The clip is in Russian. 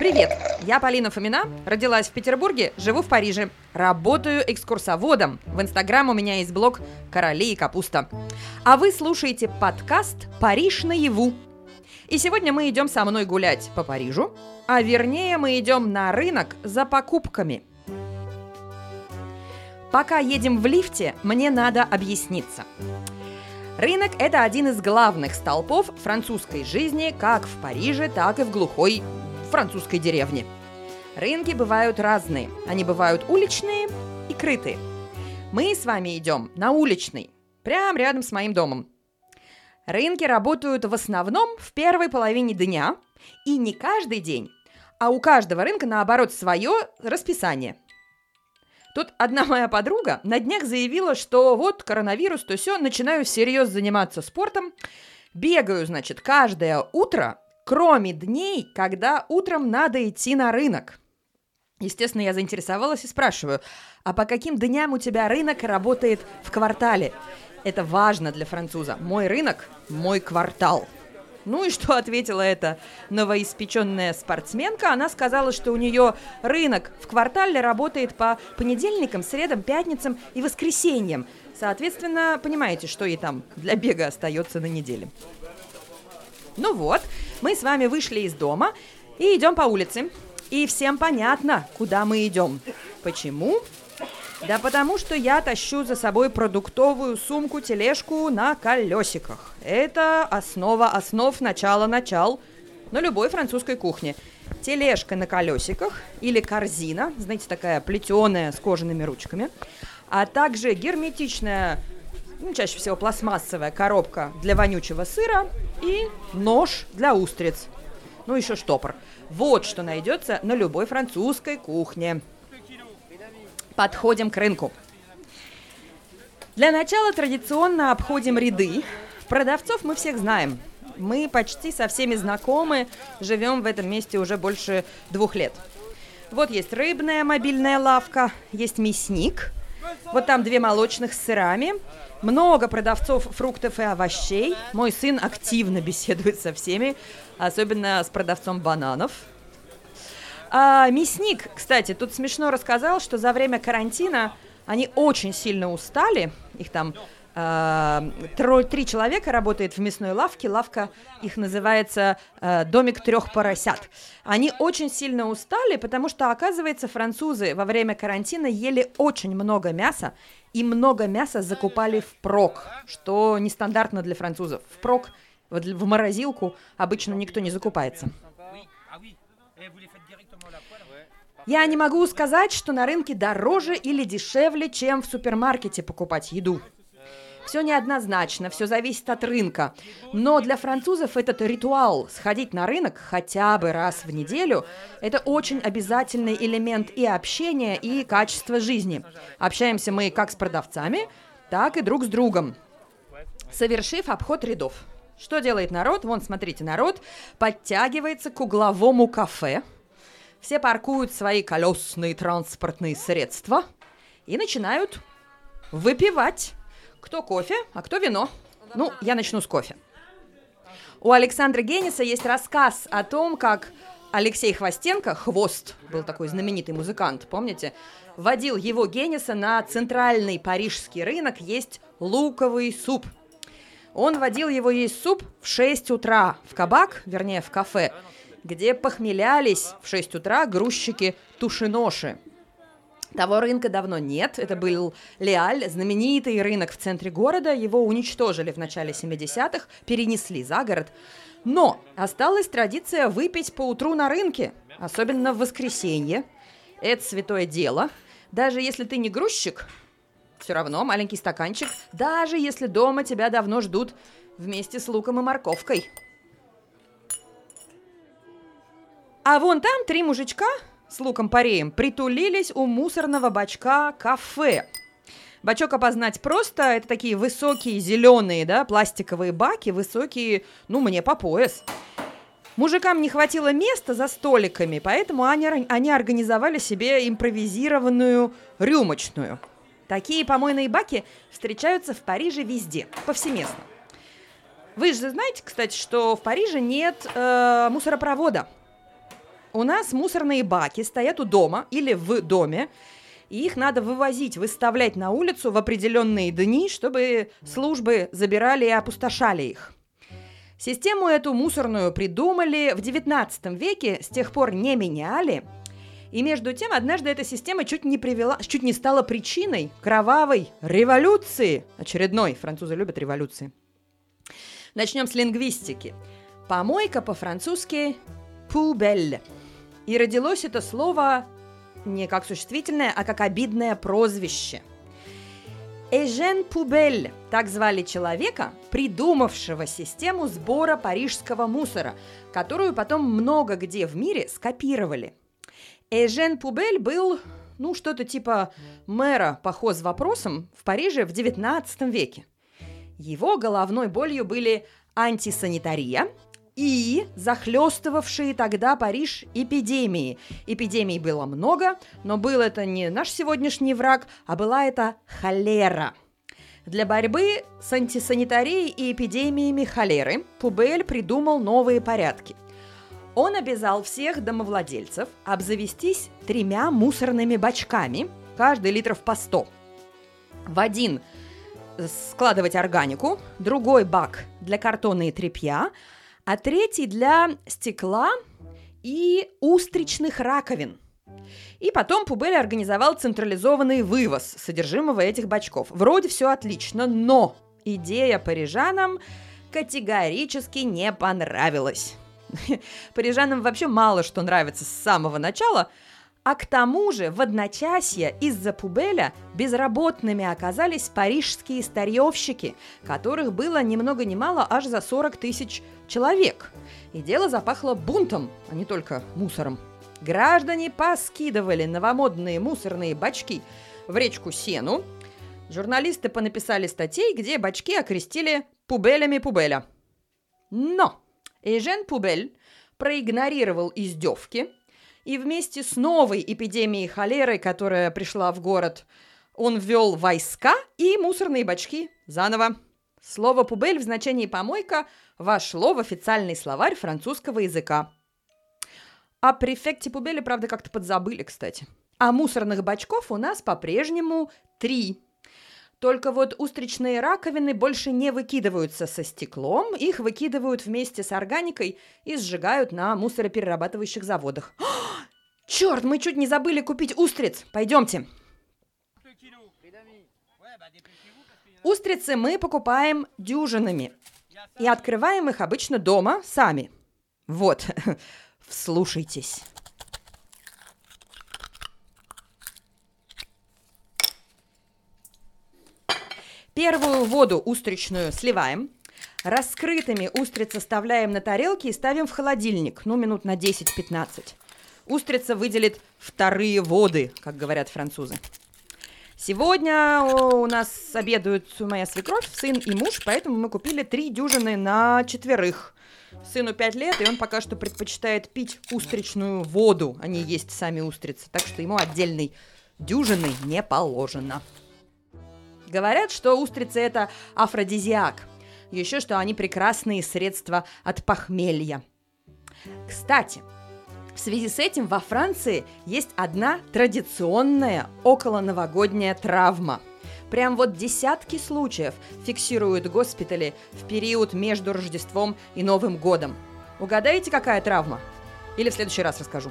Привет, я Полина Фомина, родилась в Петербурге, живу в Париже, работаю экскурсоводом. В Инстаграм у меня есть блог «Короли и капуста». А вы слушаете подкаст «Париж наяву». И сегодня мы идем со мной гулять по Парижу, а вернее мы идем на рынок за покупками. Пока едем в лифте, мне надо объясниться. Рынок – это один из главных столпов французской жизни как в Париже, так и в глухой французской деревне. Рынки бывают разные. Они бывают уличные и крытые. Мы с вами идем на уличный, прямо рядом с моим домом. Рынки работают в основном в первой половине дня, и не каждый день, а у каждого рынка, наоборот, свое расписание. Тут одна моя подруга на днях заявила, что вот коронавирус, то все, начинаю всерьез заниматься спортом, бегаю, значит, каждое утро кроме дней, когда утром надо идти на рынок. Естественно, я заинтересовалась и спрашиваю, а по каким дням у тебя рынок работает в квартале? Это важно для француза. Мой рынок – мой квартал. Ну и что ответила эта новоиспеченная спортсменка? Она сказала, что у нее рынок в квартале работает по понедельникам, средам, пятницам и воскресеньям. Соответственно, понимаете, что ей там для бега остается на неделе. Ну вот, мы с вами вышли из дома и идем по улице. И всем понятно, куда мы идем. Почему? Да потому что я тащу за собой продуктовую сумку-тележку на колесиках. Это основа основ начала начал на любой французской кухне. Тележка на колесиках или корзина, знаете, такая плетеная с кожаными ручками, а также герметичная ну, чаще всего пластмассовая коробка для вонючего сыра и нож для устриц. Ну, еще штопор. Вот что найдется на любой французской кухне. Подходим к рынку. Для начала традиционно обходим ряды. Продавцов мы всех знаем. Мы почти со всеми знакомы, живем в этом месте уже больше двух лет. Вот есть рыбная мобильная лавка, есть мясник, вот там две молочных с сырами, много продавцов фруктов и овощей. Мой сын активно беседует со всеми, особенно с продавцом бананов. А, мясник, кстати, тут смешно рассказал, что за время карантина они очень сильно устали. Их там э, три человека работает в мясной лавке. Лавка их называется э, «Домик трех поросят». Они очень сильно устали, потому что, оказывается, французы во время карантина ели очень много мяса, и много мяса закупали впрок, что нестандартно для французов. Впрок в морозилку обычно никто не закупается. Я не могу сказать, что на рынке дороже или дешевле, чем в супермаркете покупать еду. Все неоднозначно, все зависит от рынка. Но для французов этот ритуал сходить на рынок хотя бы раз в неделю – это очень обязательный элемент и общения, и качества жизни. Общаемся мы как с продавцами, так и друг с другом, совершив обход рядов. Что делает народ? Вон, смотрите, народ подтягивается к угловому кафе. Все паркуют свои колесные транспортные средства и начинают выпивать. Кто кофе, а кто вино. Ну, я начну с кофе. У Александра Генниса есть рассказ о том, как Алексей Хвостенко, Хвост, был такой знаменитый музыкант, помните, водил его Генниса на центральный парижский рынок есть луковый суп. Он водил его есть суп в 6 утра в кабак, вернее, в кафе, где похмелялись в 6 утра грузчики тушиноши. Того рынка давно нет. Это был Леаль, знаменитый рынок в центре города. Его уничтожили в начале 70-х, перенесли за город. Но осталась традиция выпить по утру на рынке, особенно в воскресенье. Это святое дело. Даже если ты не грузчик, все равно маленький стаканчик, даже если дома тебя давно ждут вместе с луком и морковкой. А вон там три мужичка с луком-пореем притулились у мусорного бачка кафе. Бачок опознать просто, это такие высокие зеленые, да, пластиковые баки, высокие, ну, мне по пояс. Мужикам не хватило места за столиками, поэтому они, они организовали себе импровизированную рюмочную. Такие помойные баки встречаются в Париже везде, повсеместно. Вы же знаете, кстати, что в Париже нет э, мусоропровода – У нас мусорные баки стоят у дома или в доме, и их надо вывозить, выставлять на улицу в определенные дни, чтобы службы забирали и опустошали их. Систему эту мусорную придумали в 19 веке, с тех пор не меняли. И между тем, однажды эта система чуть не привела, чуть не стала причиной кровавой революции. Очередной, французы любят революции. Начнем с лингвистики. Помойка по-французски «пубель». И родилось это слово не как существительное, а как обидное прозвище. Эжен Пубель, так звали человека, придумавшего систему сбора парижского мусора, которую потом много где в мире скопировали. Эжен Пубель был, ну, что-то типа мэра по хозвопросам в Париже в XIX веке. Его головной болью были антисанитария – и захлестывавшие тогда Париж эпидемии. Эпидемий было много, но был это не наш сегодняшний враг, а была это холера. Для борьбы с антисанитарией и эпидемиями холеры Пубель придумал новые порядки. Он обязал всех домовладельцев обзавестись тремя мусорными бачками, каждый литров по 100. В один складывать органику, другой бак для картона и тряпья, а третий для стекла и устричных раковин. И потом Пубель организовал централизованный вывоз содержимого этих бачков. Вроде все отлично, но идея парижанам категорически не понравилась. Парижанам вообще мало что нравится с самого начала – а к тому же в одночасье из-за Пубеля безработными оказались парижские старьевщики, которых было ни много ни мало аж за 40 тысяч человек. И дело запахло бунтом, а не только мусором. Граждане поскидывали новомодные мусорные бачки в речку Сену. Журналисты понаписали статей, где бачки окрестили пубелями Пубеля. Но Эжен Пубель проигнорировал издевки – и вместе с новой эпидемией холеры, которая пришла в город, он ввел войска и мусорные бачки заново. Слово «пубель» в значении «помойка» вошло в официальный словарь французского языка. О префекте Пубеле, правда, как-то подзабыли, кстати. А мусорных бачков у нас по-прежнему три. Только вот устричные раковины больше не выкидываются со стеклом, их выкидывают вместе с органикой и сжигают на мусороперерабатывающих заводах. Черт, мы чуть не забыли купить устриц. Пойдемте. Устрицы мы покупаем дюжинами и открываем их обычно дома сами. Вот, вслушайтесь. Первую воду устричную сливаем, раскрытыми устрицы оставляем на тарелке и ставим в холодильник, ну, минут на 10-15 устрица выделит вторые воды, как говорят французы. Сегодня у нас обедают моя свекровь, сын и муж, поэтому мы купили три дюжины на четверых. Сыну пять лет, и он пока что предпочитает пить устричную воду, а не есть сами устрицы, так что ему отдельной дюжины не положено. Говорят, что устрицы это афродизиак. Еще что они прекрасные средства от похмелья. Кстати, в связи с этим во Франции есть одна традиционная околоновогодняя травма. Прям вот десятки случаев фиксируют госпитали в период между Рождеством и Новым годом. Угадаете, какая травма? Или в следующий раз расскажу.